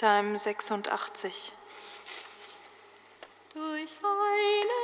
Psalm 86. Durch einen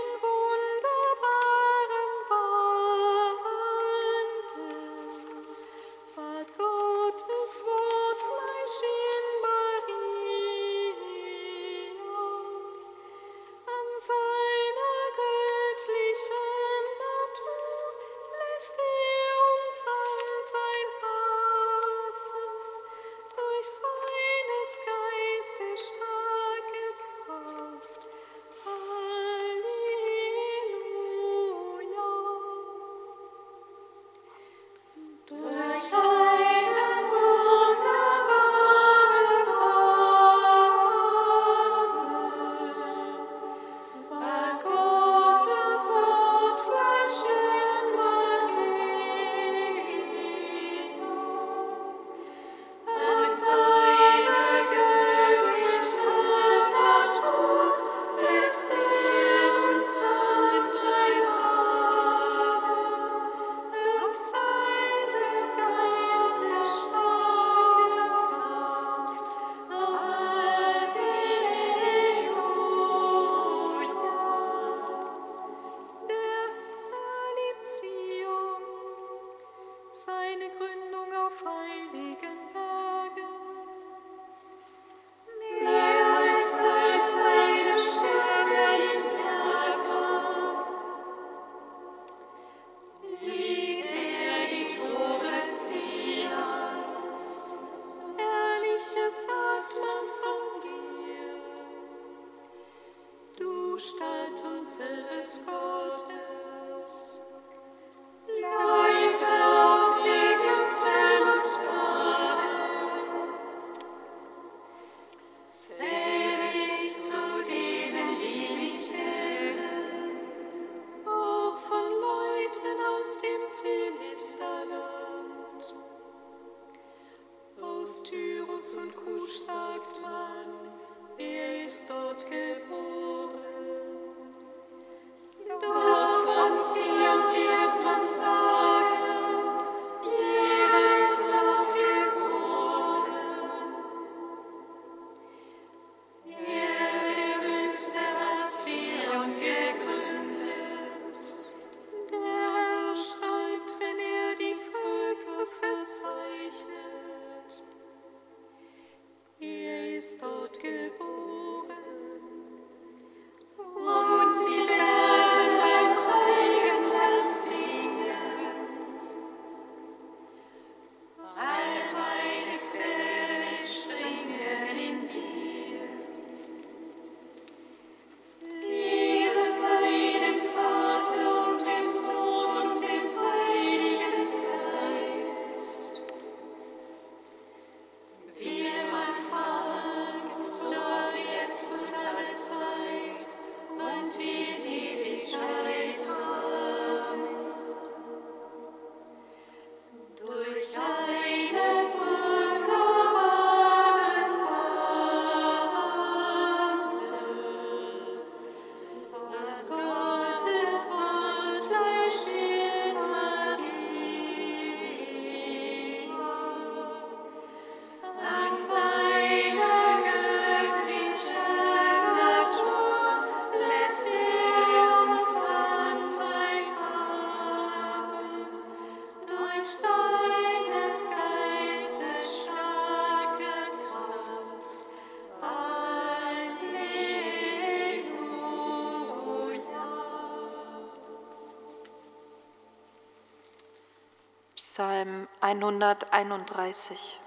131.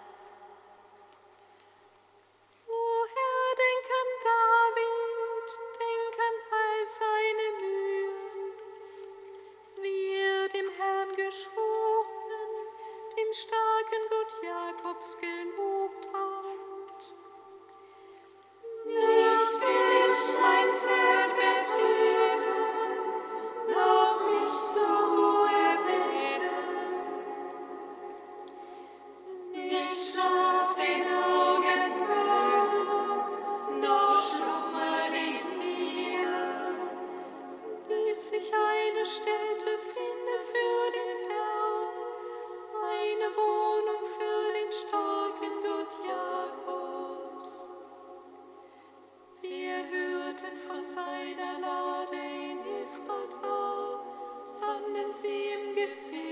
sie im Gefehl.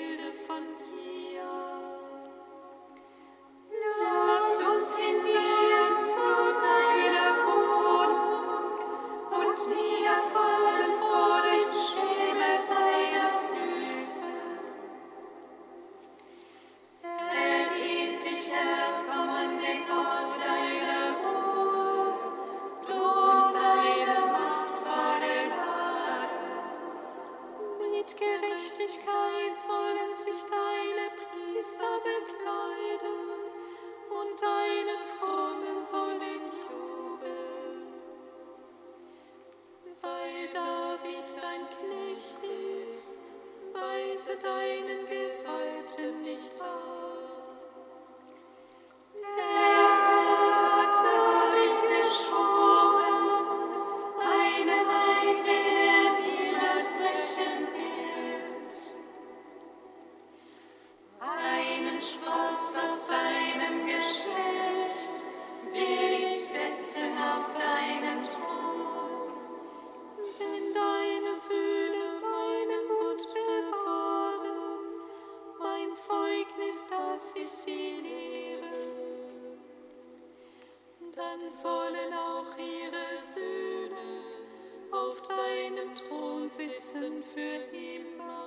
dann sollen auch ihre Söhne auf deinem Thron sitzen für immer.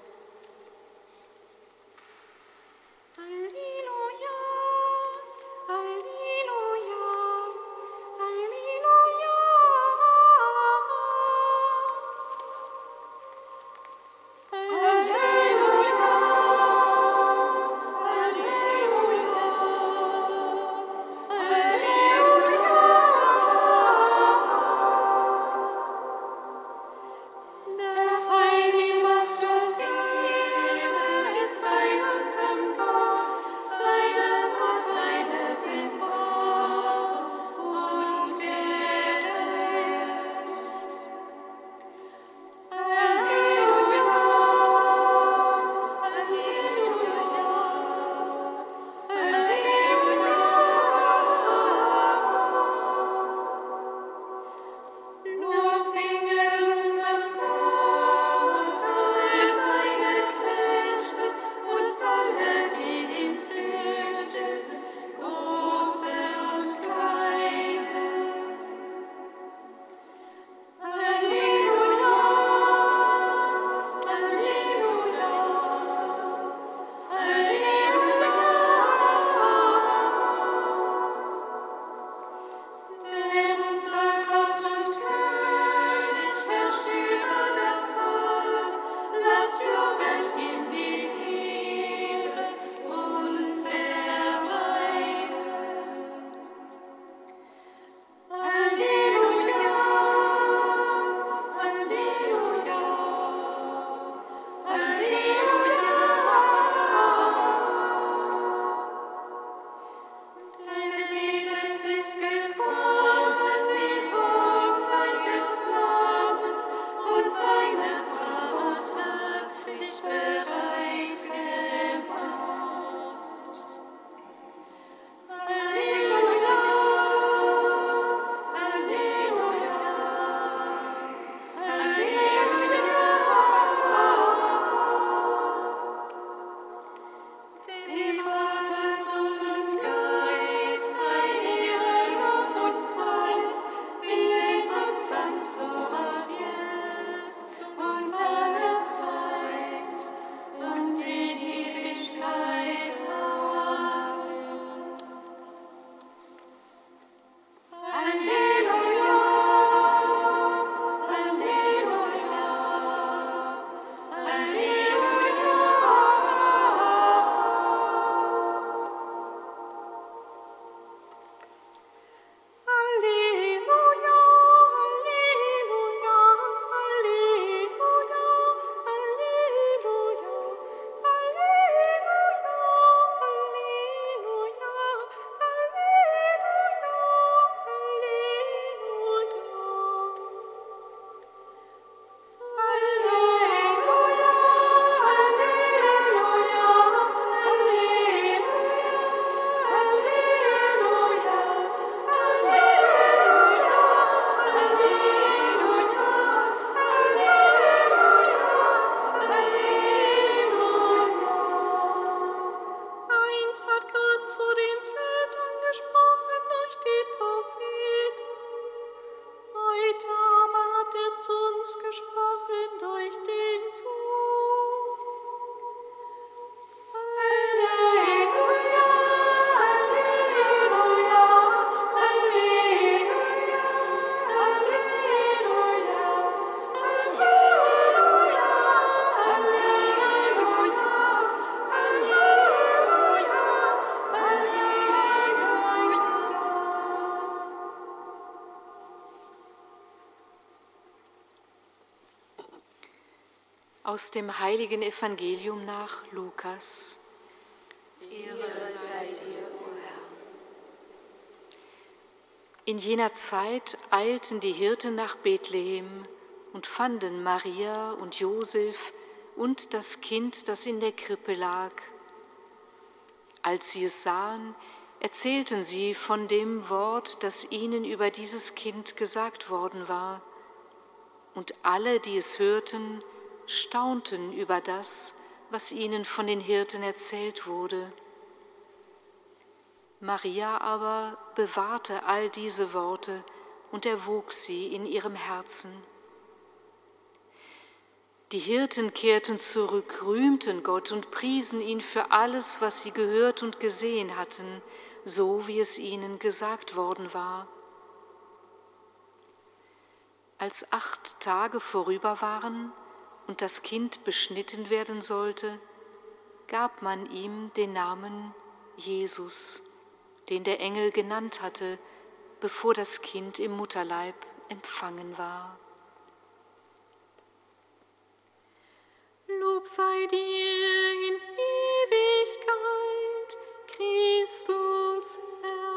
Aus dem heiligen Evangelium nach Lukas. Ehre sei dir, o Herr. In jener Zeit eilten die Hirten nach Bethlehem und fanden Maria und Josef und das Kind, das in der Krippe lag. Als sie es sahen, erzählten sie von dem Wort, das ihnen über dieses Kind gesagt worden war. Und alle, die es hörten, staunten über das, was ihnen von den Hirten erzählt wurde. Maria aber bewahrte all diese Worte und erwog sie in ihrem Herzen. Die Hirten kehrten zurück, rühmten Gott und priesen ihn für alles, was sie gehört und gesehen hatten, so wie es ihnen gesagt worden war. Als acht Tage vorüber waren und das Kind beschnitten werden sollte, gab man ihm den Namen Jesus, den der Engel genannt hatte, bevor das Kind im Mutterleib empfangen war. Lob sei dir in Ewigkeit, Christus Herr.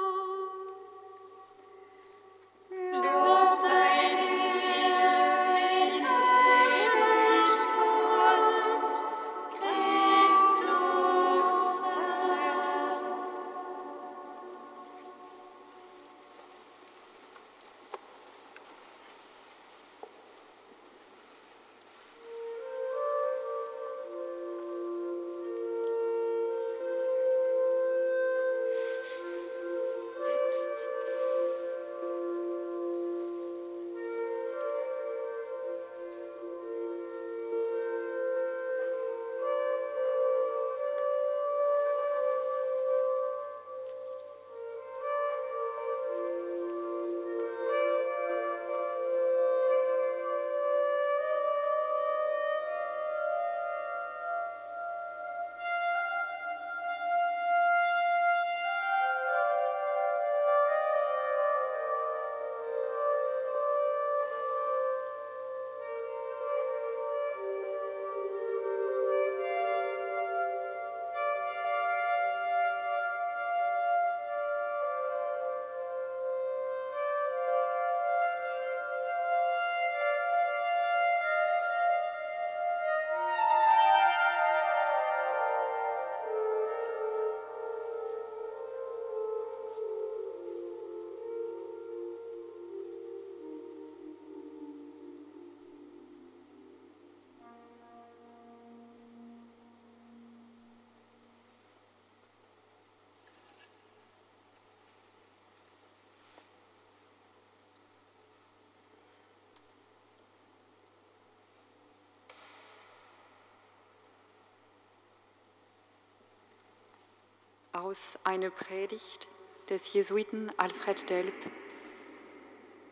Aus einer Predigt des Jesuiten Alfred Delp.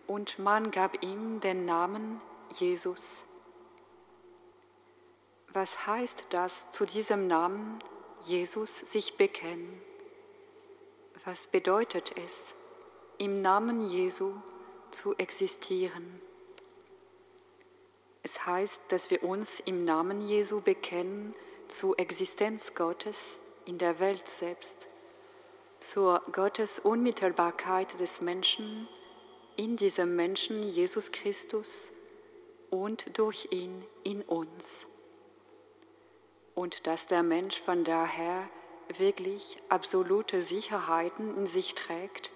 Und man gab ihm den Namen Jesus. Was heißt das, zu diesem Namen Jesus sich bekennen? Was bedeutet es, im Namen Jesu zu existieren? Es heißt, dass wir uns im Namen Jesu bekennen zur Existenz Gottes in der Welt selbst, zur Gottes Unmittelbarkeit des Menschen in diesem Menschen Jesus Christus und durch ihn in uns. Und dass der Mensch von daher wirklich absolute Sicherheiten in sich trägt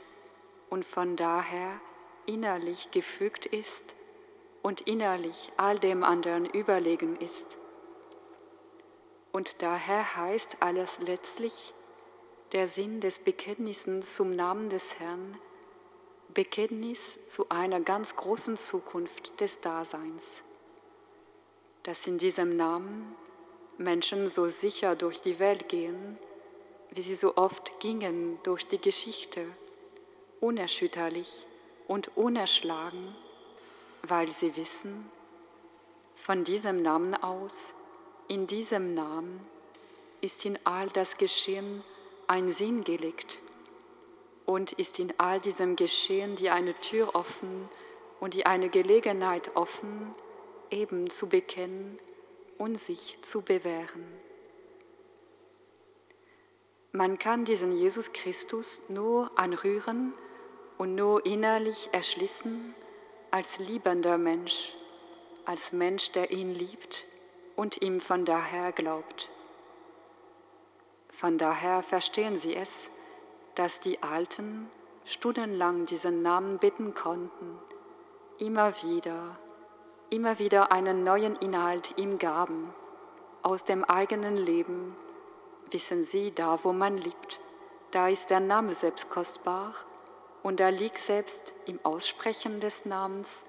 und von daher innerlich gefügt ist und innerlich all dem anderen überlegen ist. Und daher heißt alles letztlich der Sinn des Bekenntnisses zum Namen des Herrn, Bekenntnis zu einer ganz großen Zukunft des Daseins, dass in diesem Namen Menschen so sicher durch die Welt gehen, wie sie so oft gingen durch die Geschichte, unerschütterlich und unerschlagen, weil sie wissen, von diesem Namen aus, in diesem Namen ist in all das Geschehen ein Sinn gelegt und ist in all diesem Geschehen die eine Tür offen und die eine Gelegenheit offen, eben zu bekennen, und sich zu bewähren. Man kann diesen Jesus Christus nur anrühren und nur innerlich erschließen als liebender Mensch, als Mensch, der ihn liebt und ihm von daher glaubt. Von daher verstehen Sie es, dass die Alten stundenlang diesen Namen bitten konnten, immer wieder, immer wieder einen neuen Inhalt ihm gaben, aus dem eigenen Leben. Wissen Sie, da wo man liebt, da ist der Name selbst kostbar und da liegt selbst im Aussprechen des Namens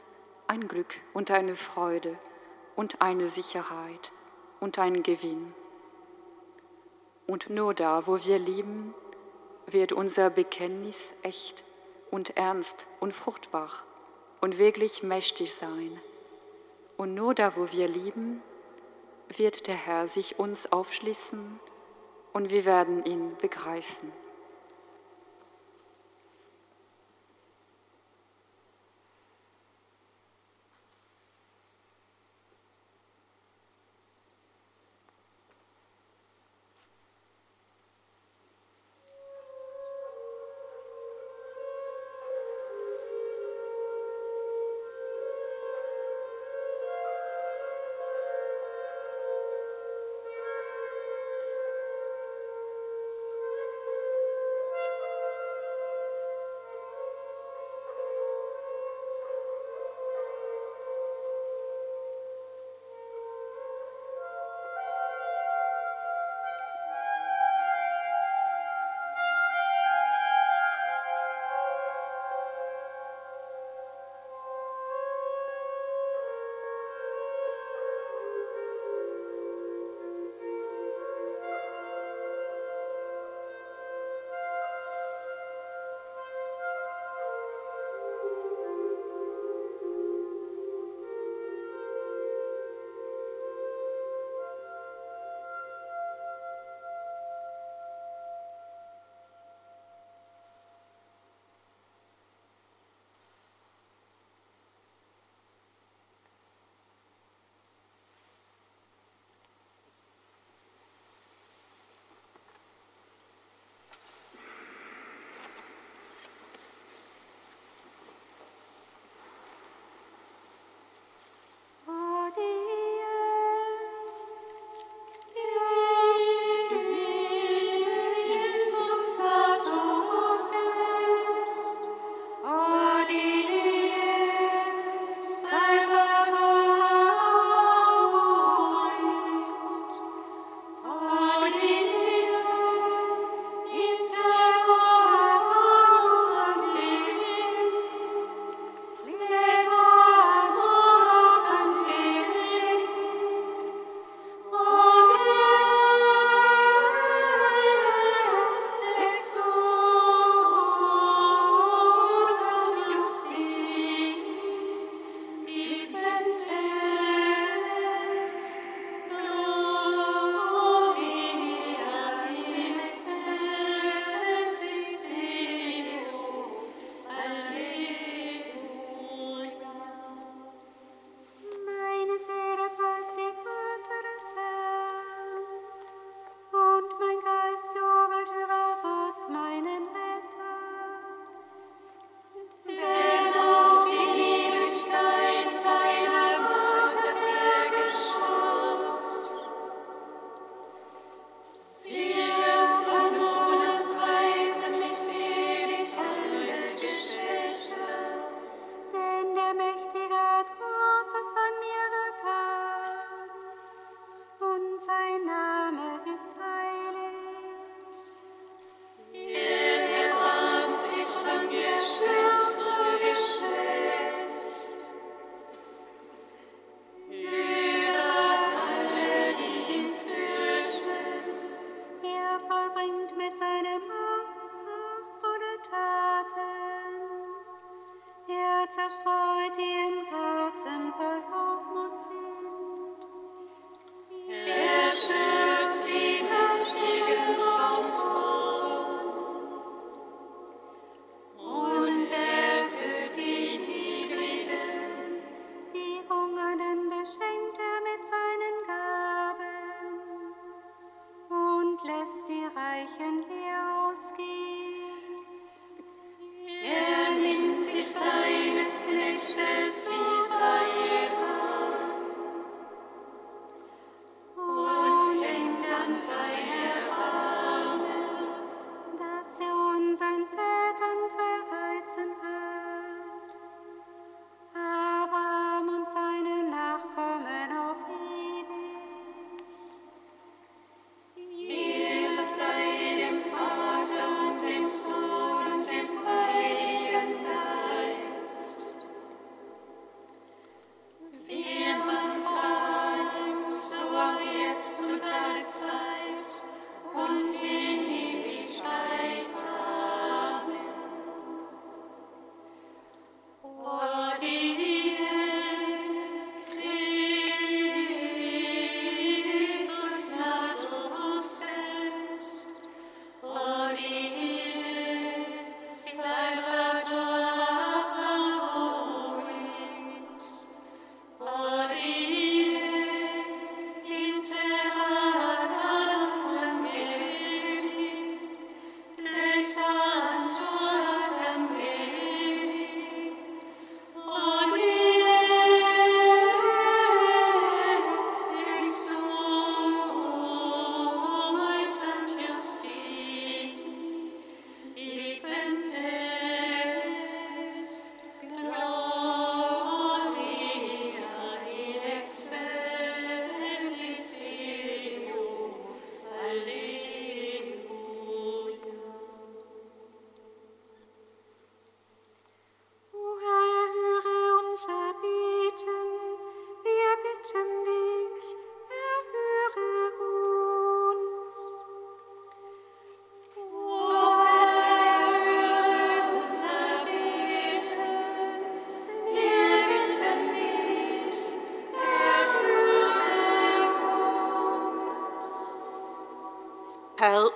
ein Glück und eine Freude und eine Sicherheit und ein Gewinn. Und nur da, wo wir lieben, wird unser Bekenntnis echt und ernst und fruchtbar und wirklich mächtig sein. Und nur da, wo wir lieben, wird der Herr sich uns aufschließen und wir werden ihn begreifen.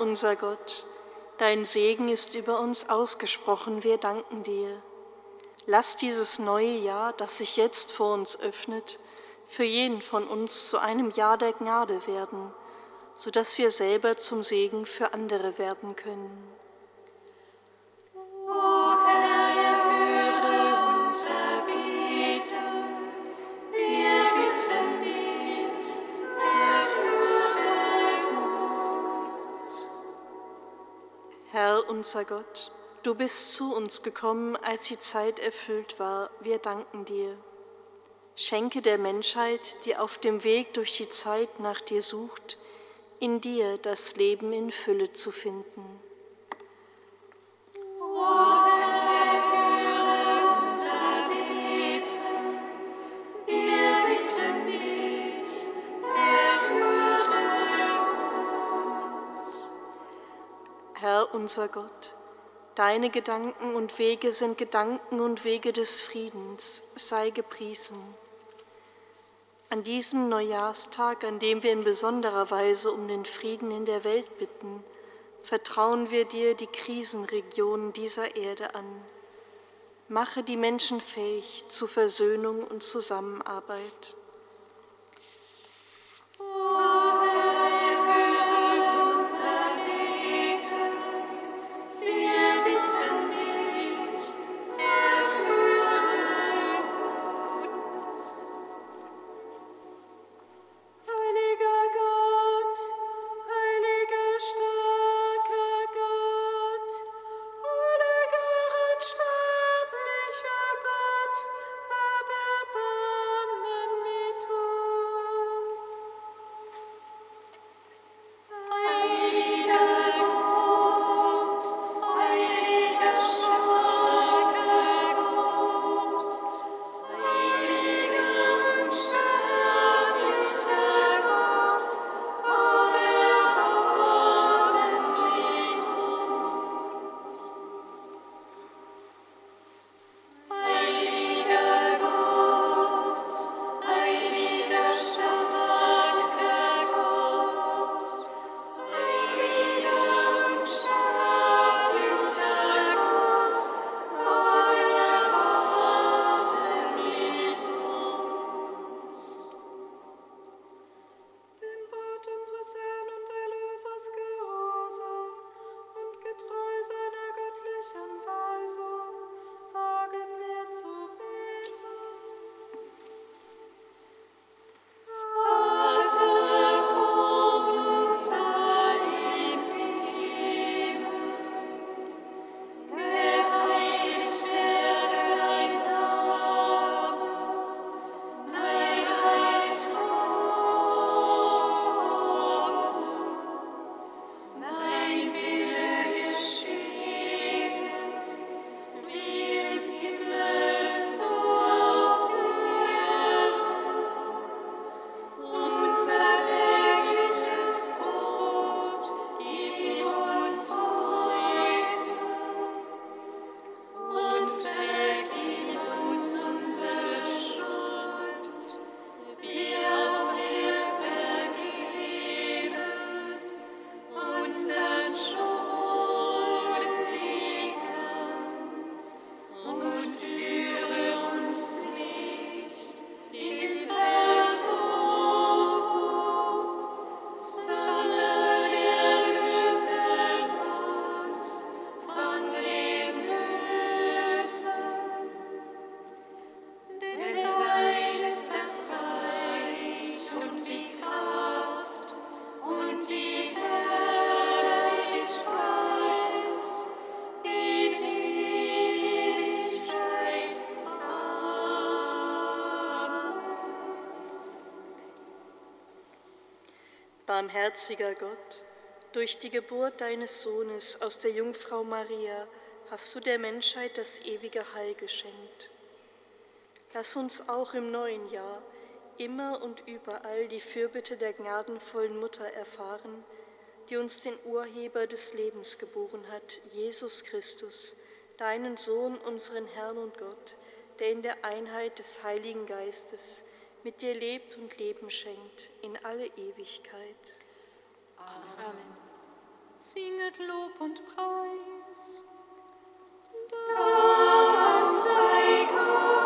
Unser Gott, dein Segen ist über uns ausgesprochen, wir danken dir. Lass dieses neue Jahr, das sich jetzt vor uns öffnet, für jeden von uns zu einem Jahr der Gnade werden, sodass wir selber zum Segen für andere werden können. Herr unser Gott, du bist zu uns gekommen, als die Zeit erfüllt war, wir danken dir. Schenke der Menschheit, die auf dem Weg durch die Zeit nach dir sucht, in dir das Leben in Fülle zu finden. Unser Gott, deine Gedanken und Wege sind Gedanken und Wege des Friedens, sei gepriesen. An diesem Neujahrstag, an dem wir in besonderer Weise um den Frieden in der Welt bitten, vertrauen wir dir die Krisenregionen dieser Erde an. Mache die Menschen fähig zu Versöhnung und Zusammenarbeit. Unser Barmherziger Gott, durch die Geburt deines Sohnes aus der Jungfrau Maria hast du der Menschheit das ewige Heil geschenkt. Lass uns auch im neuen Jahr immer und überall die Fürbitte der gnadenvollen Mutter erfahren, die uns den Urheber des Lebens geboren hat, Jesus Christus, deinen Sohn, unseren Herrn und Gott, der in der Einheit des Heiligen Geistes mit dir lebt und Leben schenkt in alle Ewigkeit. Amen. Amen. Singet Lob und Preis. Dank sei Gott.